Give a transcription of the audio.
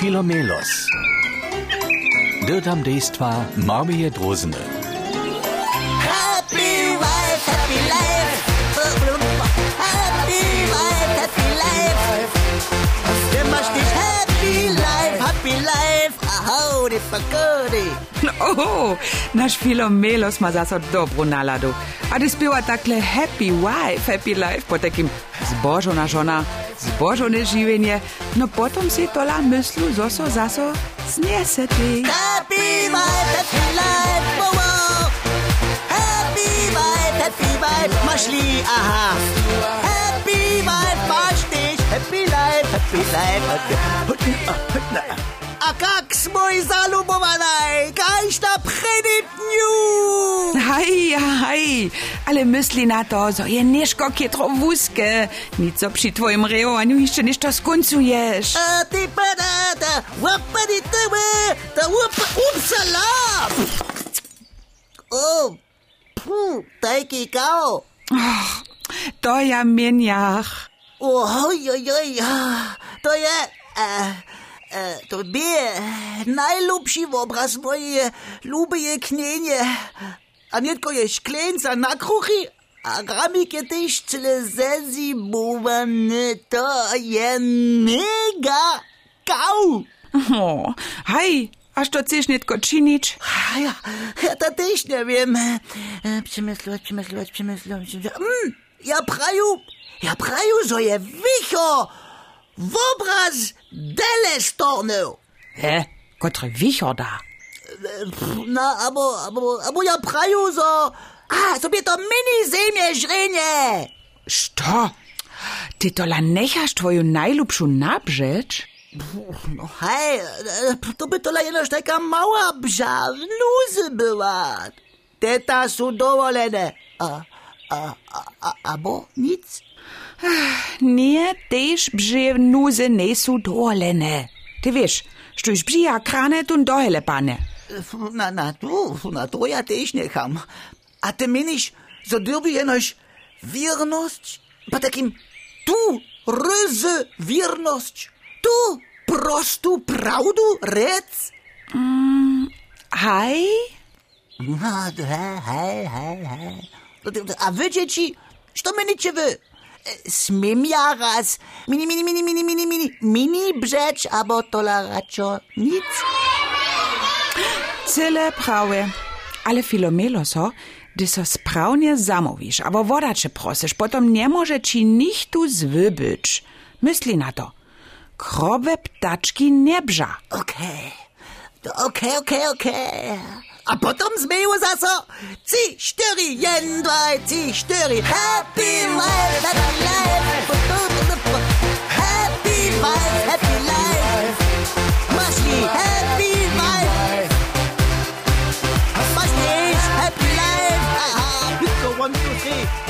Filomelos. Dirtam dejstva Marmije Drozene. Happy wife, happy life. Aho, die pagody. O, nasz Filomelos ma zase dobrą naladu. A ty śpiewa takle happy wife, happy life, po takim zbożona żona, zbożone żywienie, no potom si tola myslu zoso zaso zniese ty. Happy wife, happy life. Wow, wow. Happy wife, happy wife. Masz li, aha. Happy wife, masz dich. Happy life, happy life. Happy... Smoj Haj, haj, ale myśli na to, że je nieszko kietro wózke, nic co przy twoim reowaniu jeszcze niż to skońcujesz. A ty panada, łapany tyły, ta łupa, upsala! O, pu, taki kał. To ja mieniach. Oj, oj, oj, to je, e, e, to bie, najlepszy obraz moje lubię knienie. A nie tylko je szkleńca na kruchy, a gramik je też tyle zezimowany, to je mega kał. O, haj, aż to chcesz nitko czynić? A ja, ja to też nie wiem. E, przemyslować, przemyslować. przemyslować. Mm, ja praju, ja praju, że je wicho w obraz dele stornął. Hä? Kotre wichor da. No, abo, abo, abo ja praju, że... A, sobie to mini ziemię żrenie. Što? Ty tola nechasz twoju najlubszą nabrzecz? No hej, to by to jenoż taka mała bża, luzy była. Teta są dowolone. A, a, a, a, abo nic? Nie, tež brzy nuze ne su dolene. Ty wiesz, štuž brzija krane tun dohele pane. Na, na tu, na to ja też nie ham. A ty że dyrby jenoś wierność? Po takim tu ryzy wierność, tu prostu prawdu rec? Hej? No, hej, hej, hej. A wy dzieci, co mynicie wy? E, Smiem ja raz mini, mini, mini, mini, mini, mini, mini brzecz, abo tola raczej nic? Cyle prawe. Ale Filomelo so, gdy so sprawnie zamówisz, albo wodacze prosisz, potom nie może ci nikt tu zwybyć. Myśli na to. Krowe ptaczki nie bża. Okej, to okej, okej, okej. A potom zmyło za co? Ci, cztery, jeden, dwa, ci, cztery. Happy life, life. See.